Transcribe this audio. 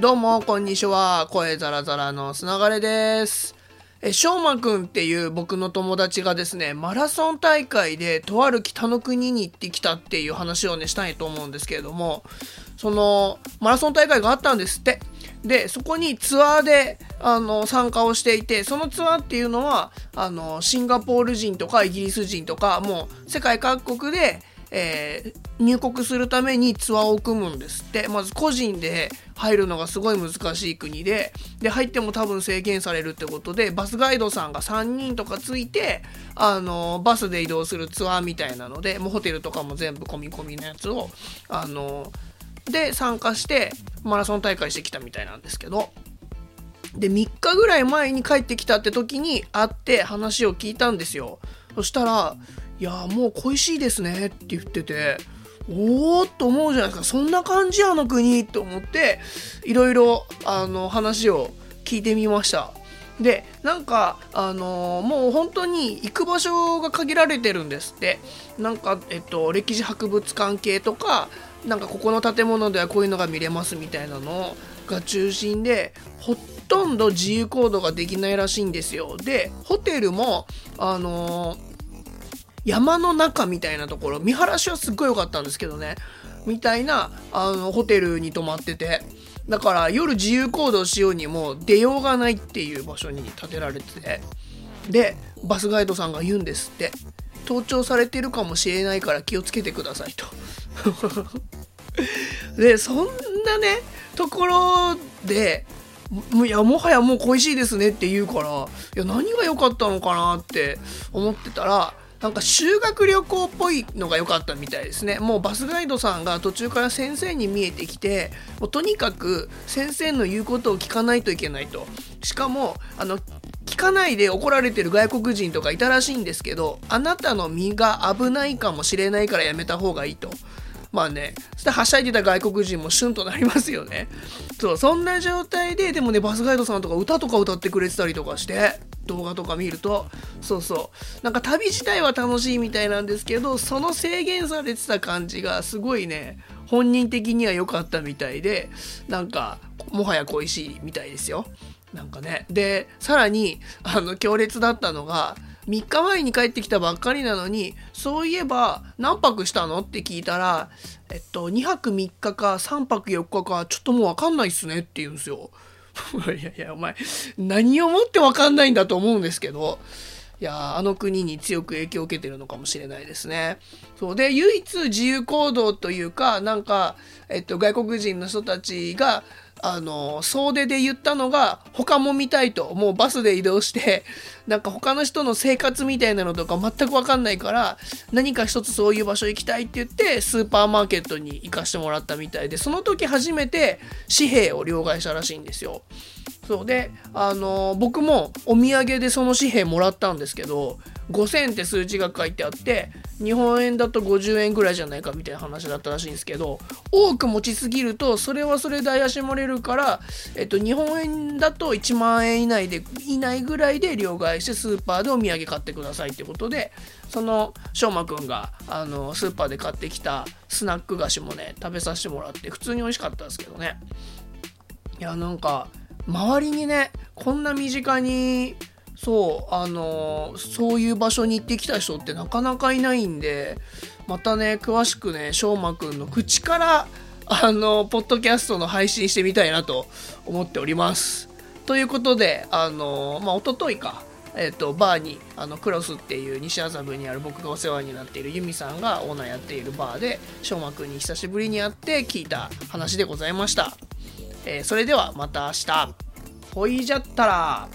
どうも、こんにちは。声ザラザラのつながれです。え、しょうまくんっていう僕の友達がですね、マラソン大会でとある北の国に行ってきたっていう話をね、したいと思うんですけれども、その、マラソン大会があったんですって。で、そこにツアーで、あの、参加をしていて、そのツアーっていうのは、あの、シンガポール人とかイギリス人とか、もう世界各国で、えー入国するためにツアーを組むんですって。まず個人で入るのがすごい難しい国で。で入っても多分制限されるってことでバスガイドさんが3人とかついてあのバスで移動するツアーみたいなのでもうホテルとかも全部込み込みのやつをあので参加してマラソン大会してきたみたいなんですけど。で3日ぐらい前に帰ってきたって時に会って話を聞いたんですよ。そしたら「いやもう恋しいですね」って言ってておおっと思うじゃないですか。そんな感じあの国と思っていろいろあの話を聞いてみました。でなんかあのもう本当に行く場所が限られてるんですって。なんかえっと歴史博物館系とかなんかここの建物ではこういうのが見れますみたいなのが中心でほとんど自由行動ができないらしいんですよ。でホテルもあの山の中みたいなところ見晴らしはすっごい良かったんですけどね。みたいなあのホテルに泊まってて。だから夜自由行動しようにも出ようがないっていう場所に建てられてて。でバスガイドさんが言うんですって。盗聴されてるかもしれないから気をつけてくださいと。でそんなねところでもいやもはやもう恋しいですねって言うからいや何が良かったのかなって思ってたらなんか修学旅行っぽいのが良かったみたいですねもうバスガイドさんが途中から先生に見えてきてもうとにかく先生の言うことを聞かないといけないとしかもあの聞かないで怒られてる外国人とかいたらしいんですけどあなたの身が危ないかもしれないからやめた方がいいと。まあね、そしてはしゃいでた外国人もシュンとなりますよね。そう、そんな状態で、でもね、バスガイドさんとか歌とか歌ってくれてたりとかして、動画とか見ると、そうそう、なんか旅自体は楽しいみたいなんですけど、その制限されてた感じがすごいね、本人的には良かったみたいで、なんか、もはや恋しいみたいですよ。なんかね。で、さらに、あの、強烈だったのが、3日前に帰ってきたばっかりなのに、そういえば何泊したのって聞いたら、えっと、2泊3日か3泊4日か、ちょっともうわかんないっすねって言うんですよ。いやいや、お前、何をもってわかんないんだと思うんですけど、いやあの国に強く影響を受けてるのかもしれないですね。そうで唯一自由行動というかなんか、えっと、外国人の人たちがあの総出で言ったのが他も見たいともうバスで移動して なんか他の人の生活みたいなのとか全く分かんないから何か一つそういう場所行きたいって言ってスーパーマーケットに行かしてもらったみたいでその時初めて紙幣を両替したらしいんですよ。そうであの僕もお土産でその紙幣もらったんですけど5000って数字が書いてあって日本円だと50円ぐらいじゃないかみたいな話だったらしいんですけど多く持ちすぎるとそれはそれで怪しまれるから、えっと、日本円だと1万円以内で以内ぐらいで両替してスーパーでお土産買ってくださいってことでそのしょうまくんがあのスーパーで買ってきたスナック菓子もね食べさせてもらって普通に美味しかったですけどね。いやなんか周りにねこんな身近にそうあのそういう場所に行ってきた人ってなかなかいないんでまたね詳しくねしょうまくんの口からあのポッドキャストの配信してみたいなと思っております。ということであのまあ一昨日かえっとバーにあのクロスっていう西麻布にある僕がお世話になっているユミさんがオーナーやっているバーでしょうまくんに久しぶりに会って聞いた話でございました。えーそれではまた明日ほいじゃったら